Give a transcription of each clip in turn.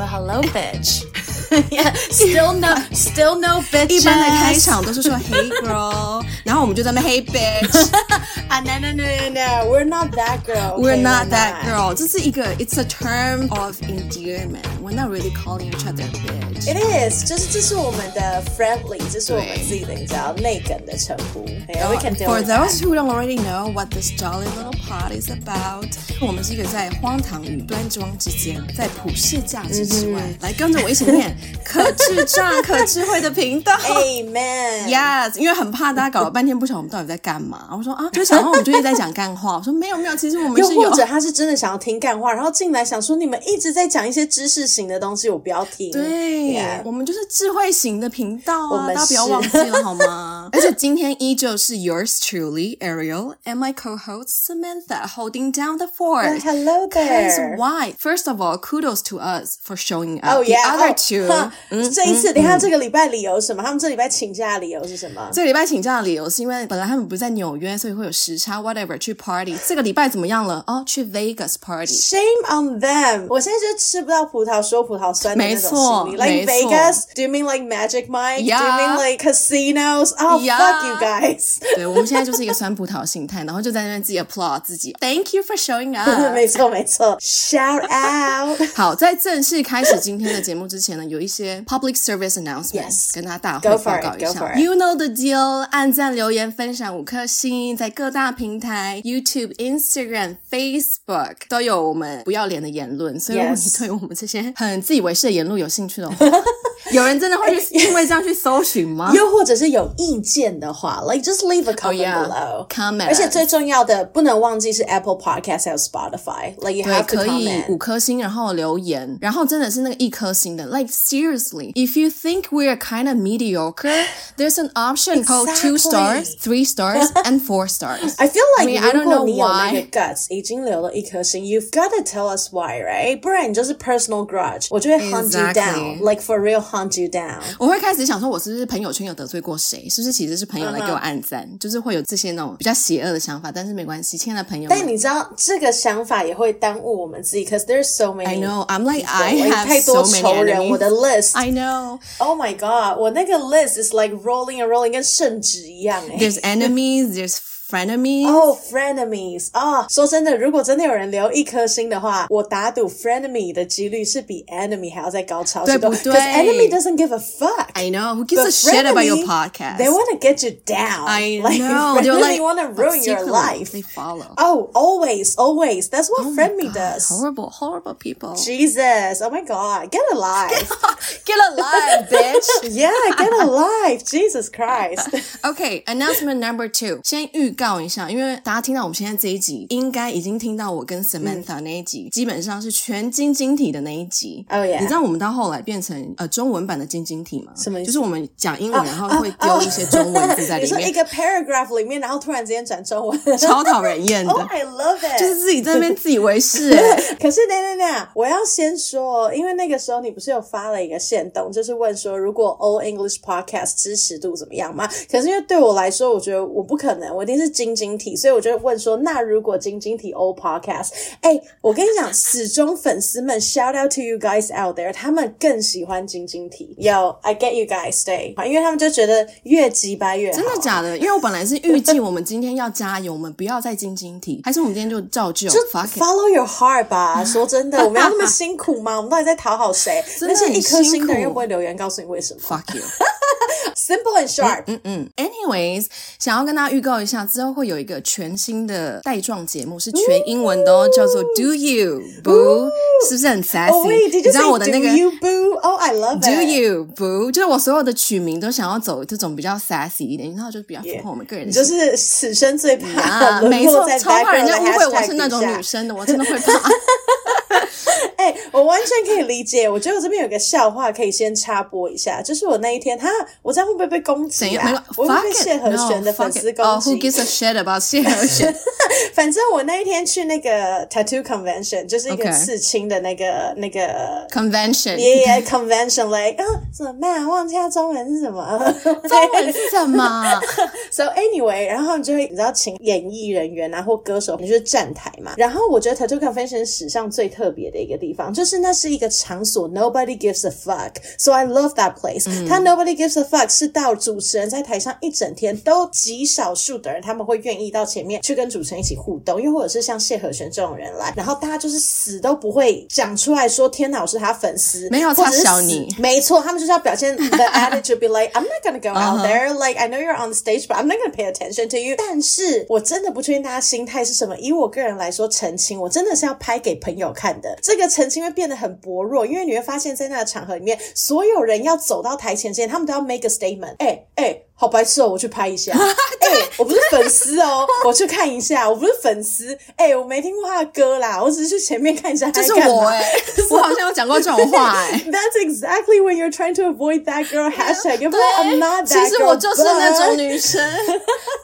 说 Hello bitch。 yeah, still no, still no bitch。一般的开场都是说 Hey girl，然后我们就在那 Hey bitch。啊 no no no no no，we're not that girl。We're not that girl。这是一个，It's a term of endearment。We're not really calling each other bitch。 It is，就是这是我们的 friendly，这是我们自己的你知道内梗的称呼。We can do For those who don't already know what this jolly little pod is about，我们是一个在荒唐与端庄之间，在普世价值之外，来跟着我一起念。可智障、可智慧的频道，Amen。Yes，因为很怕大家搞了半天不晓得我们到底在干嘛。我说啊，就想说我们就一直在讲干话。我说没有没有，其实我们是有。又或者他是真的想要听干话，然后进来想说你们一直在讲一些知识型的东西，我不要听。对我们就是智慧型的频道啊，大家不要忘记了好吗？而且今天依旧是 Yours truly Ariel and my co-host Samantha holding down the fort。Uh, hello there. Why? First of all, kudos to us for showing up. Oh yeah. The other two. Oh, 嗯，这一次，等一下这个礼拜理由是什么？他们这礼拜请假的理由是什么？这个礼拜请假的理由是因为本来他们不是在纽约，所以会有时差，whatever 去 party。这个礼拜怎么样了？哦，去 Vegas party。Shame on them！我现在就吃不到葡萄说葡萄酸的那种心理。没错 Like Vegas？Do you mean like Magic Mike？Do、yeah. you mean like casinos？Oh yeah. fuck you guys！对，我们现在就是一个酸葡萄心态，然后就在那边自己 applaud 自己。Thank you for showing up！没错没错，Shout out！好，在正式开始今天的节目之前呢，有一些 public service announcement，、yes. 跟大家大会报告一下。You know the deal，按赞、留言、分享五颗星，在各大平台 YouTube、Instagram、Facebook 都有我们不要脸的言论。所以如果你对我们这些很自以为是的言论有兴趣的话，有人真的会去因为这样去搜寻吗？又或者是有意见的话，like just leave a comment、oh, yeah. below comment。而且最重要的不能忘记是 Apple Podcast 还有 Spotify，like you have to comment。可以五颗星，然后留言，然后真的是那个一颗星的，like seriously。If you think we're kind of mediocre, there's an option exactly. called two stars, three stars, and four stars. I feel like I mean, I don't know why. guts 已经留了一颗星，You've got to tell us why, right? 不然你就是 personal grudge，我就会 hunt you down, exactly. like for real hunt you down。我会开始想说，我是不是朋友圈有得罪过谁？是不是其实是朋友来给我按赞？Uh -huh. 就是会有这些那种比较邪恶的想法，但是没关系，亲爱的朋友。但你知道这个想法也会耽误我们自己，cause there's so many. I know. I'm like I have so many 仇人，我的 list. I know. Oh my god，我那个 list is like rolling and rolling，跟圣旨一样诶。There's enemies, there's frenemies. Oh, frenemies 啊！说真的，如果真的有人留一颗星的话，我打赌 frenemy 的几率是比 enemy 还要再高超许多。对不对？Because enemy doesn't give a fuck. I know. Who gives a shit about your podcast? They want to get you down. I like, know. They like, want to ruin your life. They follow. Oh, always, always. That's what oh frenemy does. Horrible, horrible people. Jesus. Oh my god. Get alive. Get alive, bitch. Yeah, get alive. Jesus Christ. Okay, announcement number two. 先预告一下，因为大家听到我们现在这一集，应该已经听到我跟 Samantha 那一集，嗯、基本上是全晶晶体的那一集。哦耶！你知道我们到后来变成呃中文版的晶晶体吗？什么意思？就是我们讲英文，然后会丢一些中文字在里面。你 说一个 paragraph 里面，然后突然之间转中文，超讨人厌的。Oh, I love it！就是自己在那边自以为是。可是等等等，我要先说，因为那个时候你不是有发了一个线动，就是问说如果 All English Podcast 支持度怎么样吗？可是因为对我来说，我觉得我不可能，我一定是晶晶体，所以。我就问说，那如果晶晶体 Old Podcast，哎，我跟你讲，始终粉丝们，shout out to you guys out there，他们更喜欢晶晶体。Yo，I get you guys stay，因为他们就觉得越急白越好。真的假的？因为我本来是预计我们今天要加油，我们不要再晶晶体，还是我们今天就照旧？就 follow your heart 吧。说真的，我们要那么辛苦吗？我们到底在讨好谁？那些一颗星的人又不会留言告诉你为什么？Fuck you。Simple and sharp。嗯嗯，嗯。Anyways，想要跟大家预告一下，之后会有一个全新的带状节目，是全英文的哦，叫做 Do You Boo，是不是很 sassy？、Oh, wait, 你知道我的那个 Do You Boo？Oh, I love it。Do You Boo？就是我所有的取名都想要走这种比较 sassy 一点，然后就比较符合我们个人。就是此生最怕，没错，超怕人家误会我是那种女生的，我真的会怕。哎、欸，我完全可以理解。我觉得我这边有个笑话可以先插播一下，就是我那一天，哈，我这样会不会被攻击啊？我会被谢和弦的粉丝攻击。哦、oh,，Who gives a shit about 谢和弦？反正我那一天去那个 tattoo convention，就是一个刺青的那个.那个 convention，yeah convention，like 啊，怎么办？忘记它中文是什么？中文是什么？So anyway，然后你就会你知道请演艺人员啊或歌手，你就是站台嘛。然后我觉得 tattoo convention 史上最特别的一个地地方，就是那是一个场所，Nobody gives a fuck，so I love that place。他 Nobody gives a fuck 是到主持人在台上一整天都极少数的人他们会愿意到前面去跟主持人一起互动，又或者是像谢和弦这种人来，然后大家就是死都不会讲出来说天哪，我是他粉丝，没有他小你，没错，他们就是要表现 the attitude be like I'm not gonna go out there like I know you're on the stage but I'm not gonna pay attention to you。但是我真的不确定大家心态是什么。以我个人来说，澄清我真的是要拍给朋友看的。这个澄清会变得很薄弱，因为你会发现在那个场合里面，所有人要走到台前之前，他们都要 make a statement。哎哎。好白痴哦！我去拍一下。哎、欸，我不是粉丝哦，我去看一下。我不是粉丝。哎、欸，我没听过他的歌啦，我只是去前面看一下他。这是我哎、欸，我好像有讲过这种话。That's exactly when you're trying to avoid that girl hashtag. Yeah, I'm not that girl. 其实我就是那种女生。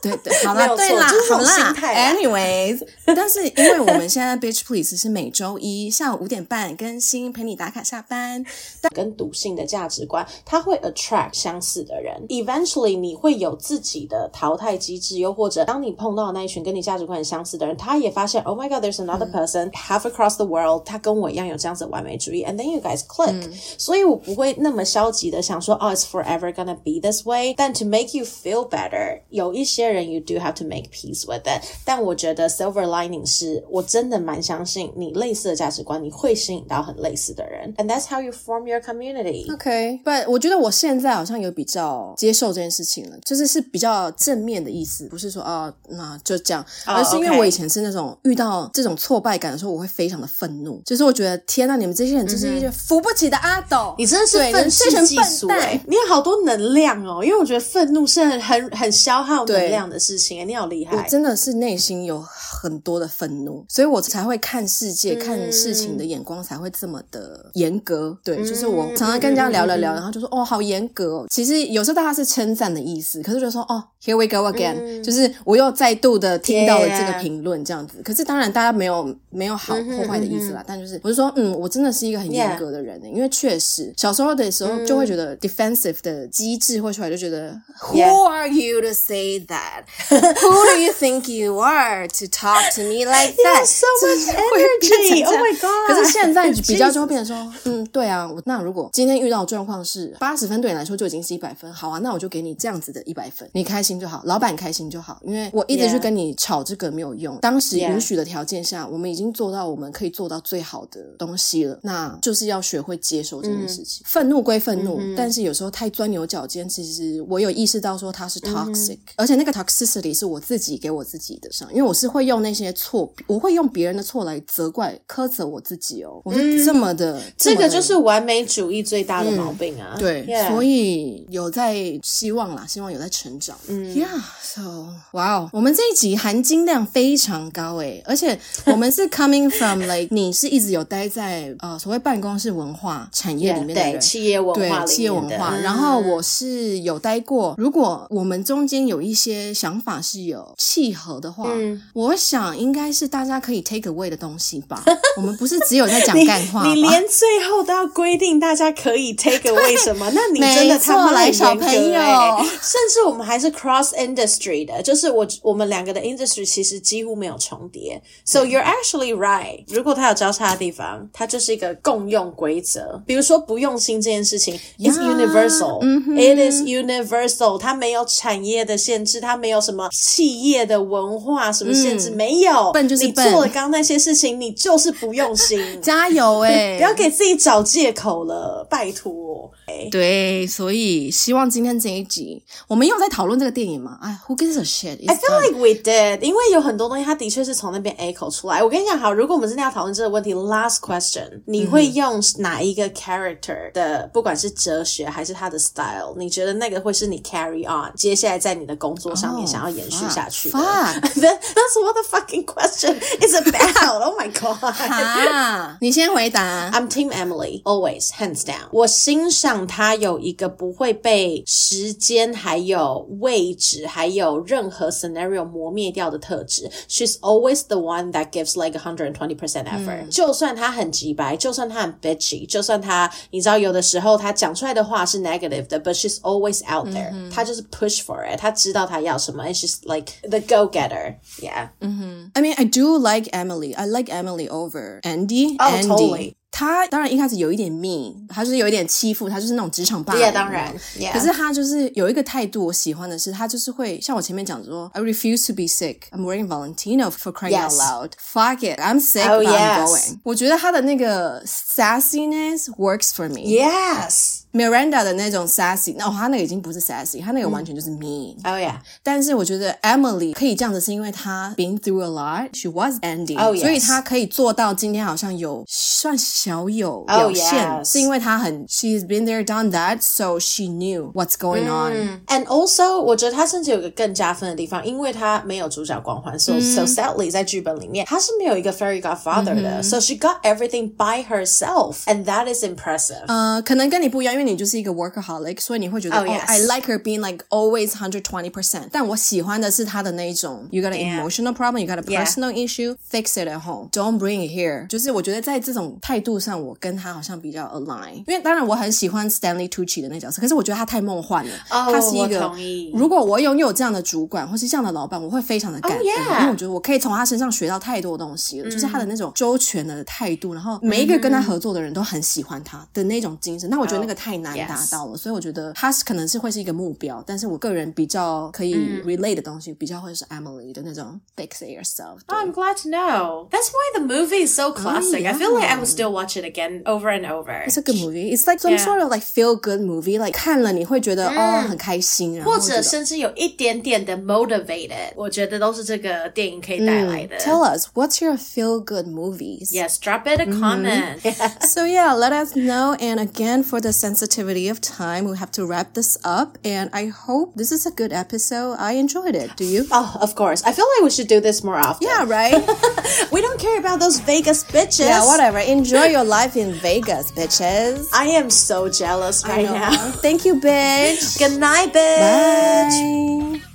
对对，好啦，对啦，好啦。Anyways，但是因为我们现在 Bitch Please 是每周一下午五点半更新，陪你打卡下班。但跟笃信的价值观，它会 attract 相似的人。Eventually，你会有自己的淘汰机制，又或者当你碰到那一群跟你价值观很相似的人，他也发现，Oh my God，there's another person half across the world，他跟我一样有这样子的完美主义，and then you guys click。嗯、所以我不会那么消极的想说，Oh，it's forever gonna be this way。但 to make you feel better，有一些人 you do have to make peace with it。但我觉得 silver lining 是我真的蛮相信你类似的价值观，你会吸引到很类似的人，and that's how you form your community。OK，but 我觉得我现在好像有比较接受这件事情 了。就是是比较正面的意思，不是说啊，那就这样，而是因为我以前是那种遇到这种挫败感的时候，我会非常的愤怒，就是我觉得天呐，你们这些人就是一些扶不起的阿斗，你真的是愤世嫉俗哎，你有好多能量哦，因为我觉得愤怒是很很很消耗能量的事情，你好厉害，我真的是内心有很多的愤怒，所以我才会看世界、看事情的眼光才会这么的严格。对，就是我常常跟人家聊了聊，然后就说哦，好严格哦。其实有时候大家是称赞的意思。可是就说哦，Here we go again，嗯，就是我又再度的听到了这个评论这样子。可是当然大家没有没有好破坏的意思啦，嗯、但就是我是说，嗯，我真的是一个很严格的人.因为确实小时候的时候就会觉得 defensive 的机制会出来，就觉得 Who are you to say that? Who do you think you are to talk to me like that? So much energy. Oh my god！可是现在比较就会变成说，嗯，对啊，我那如果今天遇到的状况是八十分，对你来说就已经是一百分，好啊，那我就给你这样子的。一百分，你开心就好，老板开心就好。因为我一直去跟你吵这个没有用。当时允许的条件下我们已经做到我们可以做到最好的东西了。那就是要学会接受这件事情。愤、嗯、怒归愤怒，嗯、但是有时候太钻牛角尖，其实我有意识到说它是 toxic，、嗯、而且那个 toxicity 是我自己给我自己的伤，因为我是会用那些错，我会用别人的错来责怪、苛责我自己哦。我是这么的，嗯、这，个就是完美主义最大的毛病啊。嗯、对.所以有在希望啦，希望有。在成长，嗯，Yeah，so，哇哦，我们这一集含金量非常高诶，而且我们是 coming from like 你是一直有待在呃所谓办公室文化产业里面的人，对，企业文化，对企业文化。然后我是有待过，如果我们中间有一些想法是有契合的话，嗯，我想应该是大家可以 take away 的东西吧。我们不是只有在讲干话，你连最后都要规定大家可以 take away 什么？那你真的他妈来小朋友，但是我们还是 cross industry 的，就是我我们两个的 industry 其实几乎没有重叠。So you're actually right。如果它有交叉的地方，它就是一个共用规则。比如说不用心这件事情 is universal。It is universal。它没有产业的限制，它没有什么企业的文化什么限制，嗯、没有。笨就是笨。你做了刚刚那些事情，你就是不用心。加油哎！不要给自己找借口了，拜托。对，所以希望今天这一集我们又在讨论这个电影嘛？哎，Who gives a shit？I feel like we did，因为有很多东西它的确是从那边 echo 出来。我跟你讲，好，如果我们真的要讨论这个问题，last question，你会用哪一个 character 的，不管是哲学还是他的 style，你觉得那个会是你 carry on 接下来在你的工作上面想要延续下去的 oh,？That's what the fucking question is about. Oh my god！哈，你先回答。I'm Team Emily, always hands down。我欣赏他有一个不会被时间还有位置还有任何 scenario 磨灭掉的特质。She's always the one that gives like a hundred and twenty percent effort。嗯、就算他很直白，就算他很 bitchy，就算他你知道有的时候他讲出来的话是 negative 的，but she's always out there、嗯哼。他就是 push for it，他知道他要什么，and she's like the go getter。Yeah。嗯哼。I mean, I do like Emily. I like Emily over Andy. Oh, Andy. totally. 他当然一开始有一点 mean，他就是有一点欺负，他就是那种职场霸凌。Yeah, 当然。Yeah. 可是他就是有一个态度，我喜欢的是他就是会像我前面讲说，I refuse to be sick. I'm wearing Valentino for crying out loud. Fuck it, I'm sick. Oh, but yes. I'm going. 我觉得他的那个 sassiness works for me. Yes. Miranda 的那种 sassy，那、哦、他那个已经不是 sassy，他那个完全就是 mean。Oh yeah。但是我觉得 Emily 可以这样子，是因为她 been through a lot，she was ending，、oh, yes. 所以她可以做到今天好像有算小有表现，oh, yes. 是因为她很 she's been there done that，so she knew what's going on。Mm. And also，我觉得她甚至有个更加分的地方，因为她没有主角光环，so、mm. so sadly 在剧本里面她是没有一个 fairy godfather 的、mm -hmm.，so she got everything by herself，and that is impressive。呃，可能跟你不一样，因为 你就是一个 workaholic，所以你会觉得、oh, yes. 哦，I like her being like always hundred twenty percent。但我喜欢的是她的那一种，you got an emotional problem，you got a personal yeah. issue，fix it at home，don't bring it here。就是我觉得在这种态度上，我跟她好像比较 align。因为当然我很喜欢 Stanley Tucci 的那角色，可是我觉得他太梦幻了。哦、oh,，他是一个，我同意。如果我拥有这样的主管或是这样的老板，我会非常的感动，oh, yeah. 因为我觉得我可以从他身上学到太多东西了。Mm -hmm. 就是他的那种周全的态度，然后每一个跟他合作的人都很喜欢他的那种精神。Mm -hmm. 那我觉得那个太难达到了，oh, yes. 所以我觉得他是可能是会是一个目标，但是我个人比较可以 relate 的东西，比较会是 Emily 的那种 fix it yourself。Oh, I'm glad to know. That's why the movie is so classic. Oh, yeah. I feel like I would still watch it again over and over. It's a good movie. It's like some yeah. sort of like feel good movie. Like 看了你会觉得、嗯、哦很开心，或者甚至有一点点的 motivated。我觉得都是这个电影可以带来的。嗯、Tell us what's your feel good movies? Yes, drop it a comment. Mm -hmm. so yeah, let us know. And again, for the sensitivity of time, we have to wrap this up. And I hope this is a good episode. I enjoyed it. Do you? Oh, of course. I feel like we should do this more often. Yeah, right? we don't care about those Vegas bitches. Yeah, whatever. Enjoy your life in Vegas, bitches. I am so jealous right now. Thank you, bitch. Good night, bitch. Bye.